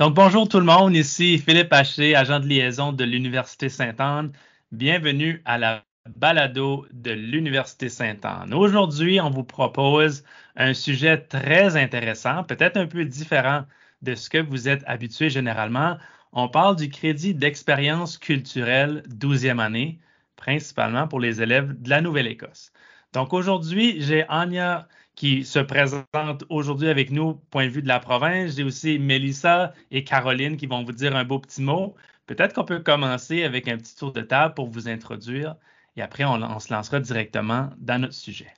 Donc, bonjour tout le monde, ici Philippe Haché, agent de liaison de l'Université Sainte-Anne. Bienvenue à la balado de l'Université Sainte-Anne. Aujourd'hui, on vous propose un sujet très intéressant, peut-être un peu différent de ce que vous êtes habitué généralement. On parle du crédit d'expérience culturelle 12e année, principalement pour les élèves de la Nouvelle-Écosse. Donc aujourd'hui, j'ai Anya qui se présente aujourd'hui avec nous, point de vue de la province. J'ai aussi Mélissa et Caroline qui vont vous dire un beau petit mot. Peut-être qu'on peut commencer avec un petit tour de table pour vous introduire et après on, on se lancera directement dans notre sujet.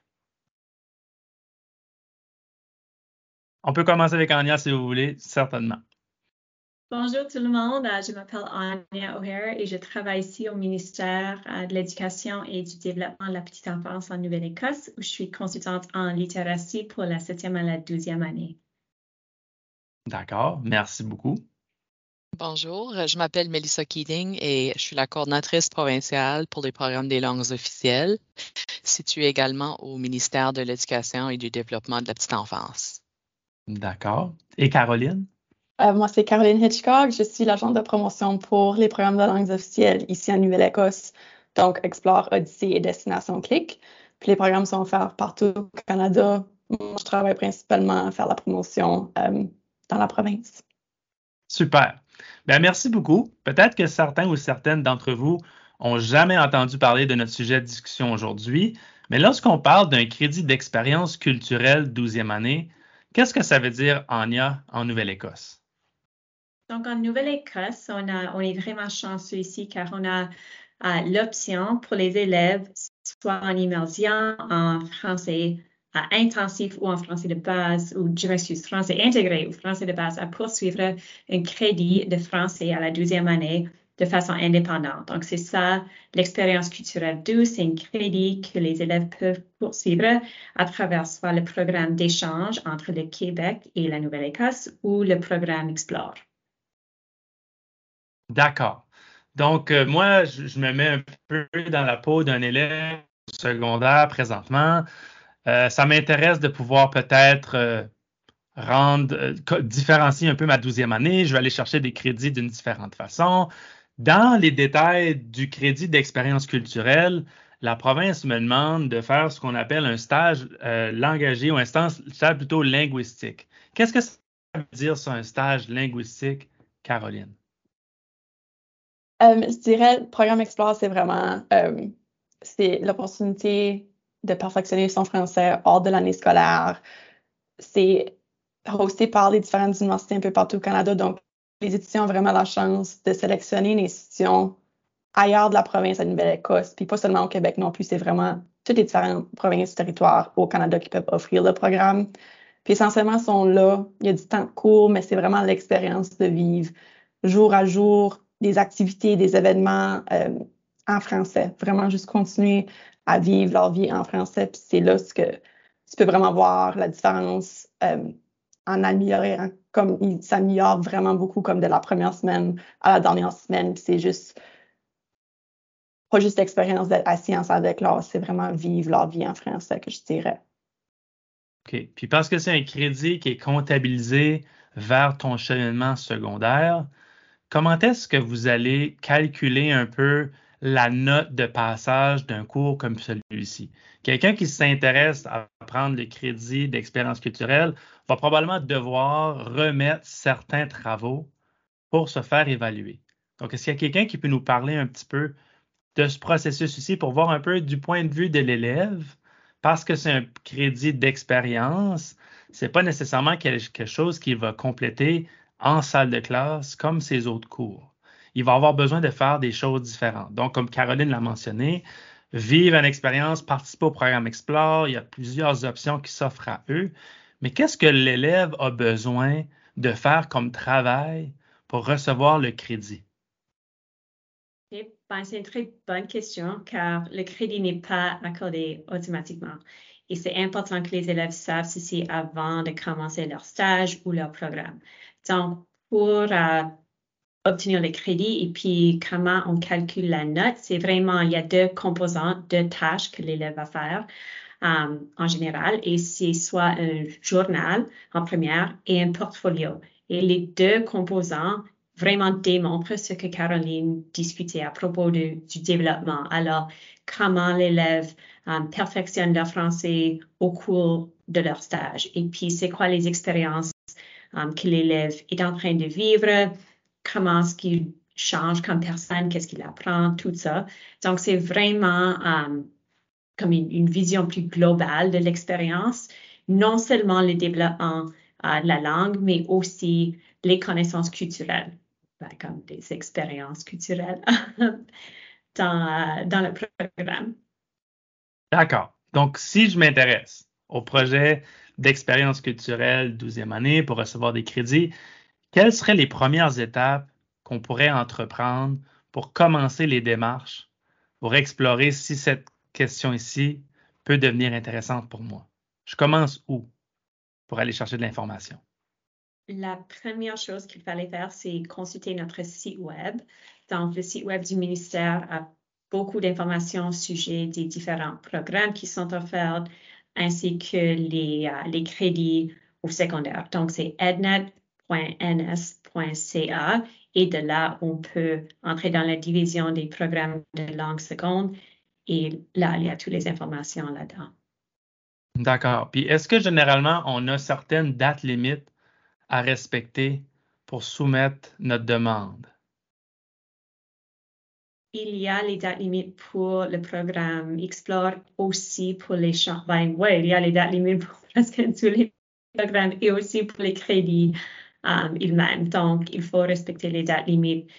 On peut commencer avec Anya si vous voulez, certainement. Bonjour tout le monde, euh, je m'appelle Anya O'Hare et je travaille ici au ministère euh, de l'Éducation et du Développement de la petite enfance en Nouvelle-Écosse où je suis consultante en littératie pour la septième et la douzième année. D'accord, merci beaucoup. Bonjour, je m'appelle Melissa Keating et je suis la coordinatrice provinciale pour les programmes des langues officielles, située également au ministère de l'Éducation et du Développement de la petite enfance. D'accord. Et Caroline? Euh, moi, c'est Caroline Hitchcock. Je suis l'agente de promotion pour les programmes de langues officielles ici en Nouvelle-Écosse, donc Explore, Odyssey et Destination Click. Puis les programmes sont offerts partout au Canada. Moi, je travaille principalement à faire la promotion euh, dans la province. Super. Bien, merci beaucoup. Peut-être que certains ou certaines d'entre vous ont jamais entendu parler de notre sujet de discussion aujourd'hui, mais lorsqu'on parle d'un crédit d'expérience culturelle 12e année, qu'est-ce que ça veut dire, Anya, en Nouvelle-Écosse? Donc, en Nouvelle-Écosse, on, on est vraiment chanceux ici car on a euh, l'option pour les élèves, soit en immersion, en français euh, intensif ou en français de base, ou je m'excuse, français intégré ou français de base, à poursuivre un crédit de français à la deuxième année de façon indépendante. Donc, c'est ça, l'expérience culturelle douce, c'est un crédit que les élèves peuvent poursuivre à travers soit le programme d'échange entre le Québec et la Nouvelle-Écosse ou le programme Explore. D'accord. Donc, euh, moi, je, me mets un peu dans la peau d'un élève secondaire présentement. Euh, ça m'intéresse de pouvoir peut-être euh, rendre, différencier un peu ma douzième année. Je vais aller chercher des crédits d'une différente façon. Dans les détails du crédit d'expérience culturelle, la province me demande de faire ce qu'on appelle un stage langagier ou un stage plutôt linguistique. Qu'est-ce que ça veut dire, ça, un stage linguistique, Caroline? Euh, je dirais, le programme Explore, c'est vraiment euh, c'est l'opportunité de perfectionner son français hors de l'année scolaire. C'est hosté par les différentes universités un peu partout au Canada. Donc, les étudiants ont vraiment la chance de sélectionner une institution ailleurs de la province à Nouvelle-Écosse, puis pas seulement au Québec non plus, c'est vraiment toutes les différentes provinces, territoires au Canada qui peuvent offrir le programme. Puis essentiellement, sont là, il y a du temps court, mais c'est vraiment l'expérience de vivre jour à jour des activités, des événements euh, en français. Vraiment juste continuer à vivre leur vie en français. Puis c'est là ce que tu peux vraiment voir la différence euh, en améliorant, comme il s'améliore vraiment beaucoup comme de la première semaine à la dernière semaine. Puis c'est juste pas juste l'expérience d'être assis en salle de classe, c'est vraiment vivre leur vie en français que je dirais. OK. Puis parce que c'est un crédit qui est comptabilisé vers ton cheminement secondaire, comment est-ce que vous allez calculer un peu la note de passage d'un cours comme celui-ci? Quelqu'un qui s'intéresse à prendre le crédit d'expérience culturelle va probablement devoir remettre certains travaux pour se faire évaluer. Donc, est-ce qu'il y a quelqu'un qui peut nous parler un petit peu de ce processus ici pour voir un peu du point de vue de l'élève? Parce que c'est un crédit d'expérience, c'est pas nécessairement quelque chose qui va compléter en salle de classe comme ses autres cours. Il va avoir besoin de faire des choses différentes. Donc, comme Caroline l'a mentionné, vivre une expérience, participer au programme Explore, il y a plusieurs options qui s'offrent à eux. Mais qu'est-ce que l'élève a besoin de faire comme travail pour recevoir le crédit? Ben, c'est une très bonne question car le crédit n'est pas accordé automatiquement. Et c'est important que les élèves savent ceci avant de commencer leur stage ou leur programme. Donc, pour euh, obtenir le crédit et puis comment on calcule la note, c'est vraiment, il y a deux composantes, deux tâches que l'élève va faire. Euh, en général, et c'est soit un journal en première et un portfolio. Et les deux composants vraiment démontrent ce que Caroline discutait à propos du développement. Alors, comment l'élève euh, perfectionne leur français au cours de leur stage. Et puis, c'est quoi les expériences euh, que l'élève est en train de vivre, comment est-ce qu'il change comme personne, qu'est-ce qu'il apprend, tout ça. Donc, c'est vraiment euh, comme une, vision plus globale de l'expérience, non seulement le développement de la langue, mais aussi les connaissances culturelles, ben, comme des expériences culturelles dans, dans le programme. D'accord. Donc, si je m'intéresse au projet d'expérience culturelle 12e année pour recevoir des crédits, quelles seraient les premières étapes qu'on pourrait entreprendre pour commencer les démarches, pour explorer si cette question ici peut devenir intéressante pour moi? Je commence où pour aller chercher de l'information? La première chose qu'il fallait faire, c'est consulter notre site web. Donc, le site web du ministère a beaucoup d'informations au sujet des différents programmes qui sont offerts, ainsi que les, euh, les crédits au secondaire. Donc, c'est ednet.ns.ca et de là, on peut entrer dans la division des programmes de langue seconde et là, il y a toutes les informations là-dedans. D'accord. Puis, est-ce que généralement, on a certaines dates limites à respecter pour soumettre notre demande? Il y a les dates limites pour le programme Explore aussi pour les champs. Ben, oui, il y a les dates limites pour presque tous les programmes et aussi pour les crédits um, ils-mêmes. Donc, il faut respecter les dates limites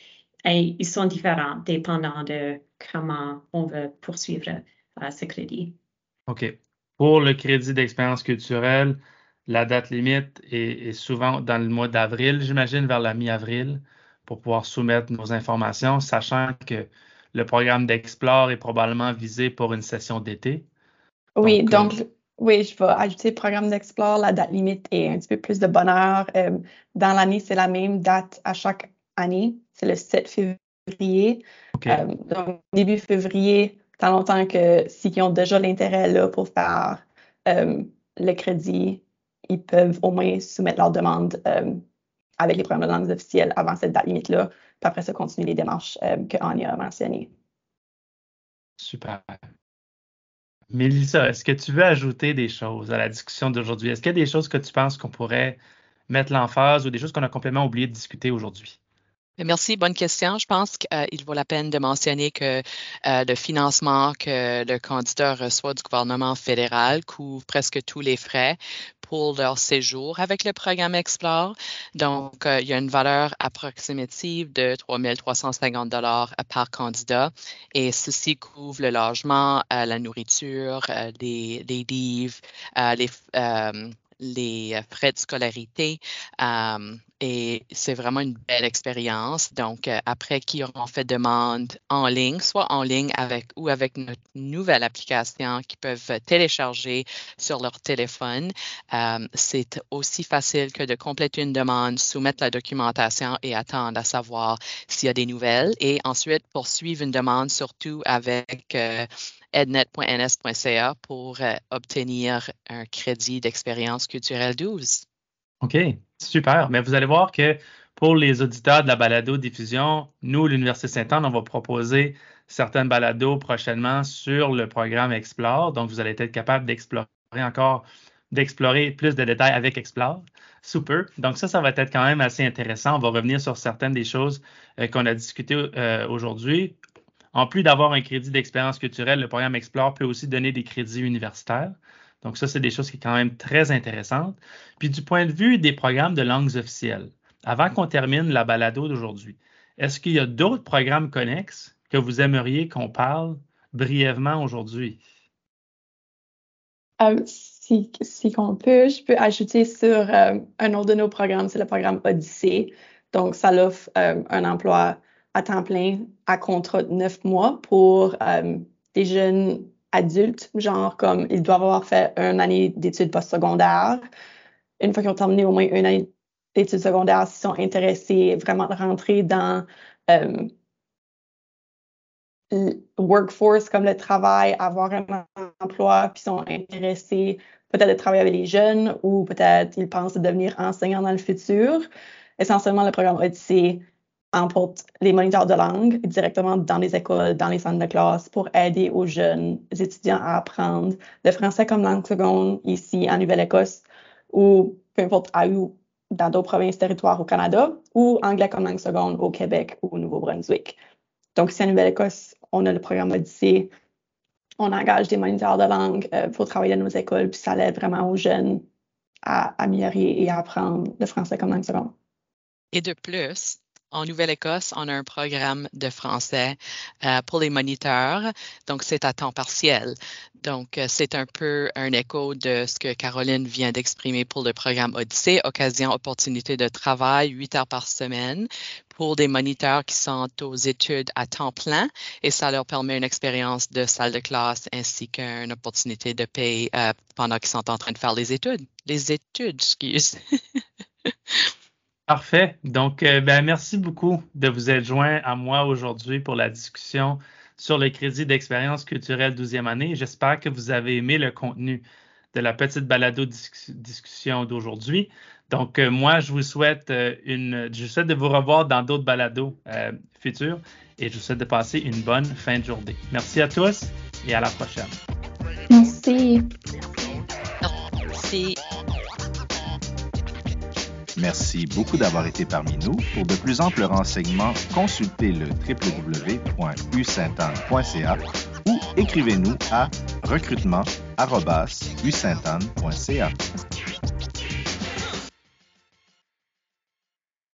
et ils sont différents dépendant de comment on veut poursuivre uh, ce crédit. OK. Pour le crédit d'expérience culturelle, la date limite est souvent dans le mois d'avril, j'imagine, vers la mi-avril pour pouvoir soumettre nos informations, sachant que le programme d'Explore est probablement visé pour une session d'été. Oui, donc, euh, oui, je vais ajouter le programme d'Explore. La date limite est un petit peu plus de bonheur. Euh, dans l'année, c'est la même date à chaque année. C'est le 7 février. Euh, donc, début février, tant longtemps que ceux qui ont déjà l'intérêt là pour faire le crédit, ils peuvent au moins soumettre leur demande avec les programmes de langues officielles avant cette date limite-là. Puis après ça, continuer les démarches euh, que Anya a mentionnées. Super. Mélissa, est-ce que tu veux ajouter des choses à la discussion d'aujourd'hui? Est-ce qu'il y a des choses que tu penses qu'on pourrait mettre l'emphase ou des choses qu'on a complètement oublié de discuter aujourd'hui? Merci, bonne question. Je pense qu'il vaut la peine de mentionner que euh, le financement que le candidat reçoit du gouvernement fédéral couvre presque tous les frais pour leur séjour avec le programme Explore. Donc, euh, il y a une valeur approximative de 3 350 dollars par candidat et ceci couvre le logement, euh, la nourriture, les, les livres, les les frais de scolarité et c'est vraiment une belle expérience. Donc, euh, après qu'ils auront fait demande en ligne, soit en ligne avec ou avec notre nouvelle application qu'ils peuvent télécharger sur leur téléphone, euh, c'est aussi facile que de compléter une demande, soumettre la documentation et attendre à savoir s'il y a des nouvelles et ensuite poursuivre une demande surtout avec euh, ednet.ns.ca pour obtenir un crédit d'expérience culturelle 12. OK, super. Mais vous allez voir que pour les auditeurs de la balado-diffusion, nous, l'Université Sainte-Anne, on va proposer certaines balados prochainement sur le programme Explore. Donc, vous allez être capable d'explorer encore, d'explorer plus de détails avec Explore. Super. Donc, ça, ça va être quand même assez intéressant. On va revenir sur certaines des choses euh, qu'on a discutées euh, aujourd'hui. En plus d'avoir un crédit d'expérience culturelle, le programme Explore peut aussi donner des crédits universitaires. Donc, ça, c'est des choses qui sont quand même très intéressantes. Puis, du point de vue des programmes de langues officielles, avant qu'on termine la balado d'aujourd'hui, est-ce qu'il y a d'autres programmes connexes que vous aimeriez qu'on parle brièvement aujourd'hui? Euh, si, si peut, je peux ajouter sur euh, un autre de nos programmes, c'est le programme Odyssée. Donc, ça offre euh, un emploi à temps plein à contrat de neuf mois pour des jeunes adultes, genre comme ils doivent avoir fait une année d'études postsecondaires. Une fois qu'ils ont terminé au moins une année d'études secondaires, s'ils sont intéressés vraiment de rentrer dans euh, le workforce comme le travail, avoir un emploi, puis sont intéressés peut-être de travailler avec les jeunes ou peut-être ils pensent devenir enseignants dans le futur. essentiellement, le programme Odyssée emporte les moniteurs de langue directement dans les écoles, dans les centres de classe pour aider aux jeunes étudiants à apprendre le français comme langue seconde ici en Nouvelle-Écosse ou peu importe où dans d'autres provinces, territoires au Canada ou anglais comme langue seconde au Québec ou au Nouveau-Brunswick. Donc, ici en Nouvelle-Écosse, on a le programme Odyssée. On engage des moniteurs de langue euh, pour travailler dans nos écoles, puis ça aide vraiment aux jeunes à améliorer et à apprendre le français comme langue seconde. Et de plus, en Nouvelle-Écosse, on a un programme de français euh, pour les moniteurs, donc c'est à temps partiel. Donc, euh, c'est un peu un écho de ce que Caroline vient d'exprimer pour le programme Odyssée, occasion, opportunité de travail, huit heures par semaine pour des moniteurs qui sont aux études à temps plein et ça leur permet une expérience de salle de classe ainsi qu'une opportunité de payer euh, pendant qu'ils sont en train de faire les études. Les études, excuse. Parfait. Donc, euh, ben, merci beaucoup de vous être joint à moi aujourd'hui pour la discussion sur le crédit d'expérience culturelle 12e année. J'espère que vous avez aimé le contenu de la petite balado discussion d'aujourd'hui. Donc, euh, moi, je vous souhaite euh, une, je souhaite de vous revoir dans d'autres balados futurs et je vous souhaite de passer une bonne fin de journée. Merci à tous et à la prochaine. Merci. Merci. Merci beaucoup d'avoir été parmi nous. Pour de plus amples renseignements, consultez le www.usaintanne.ca ou écrivez-nous à recrutement.usaintanne.ca.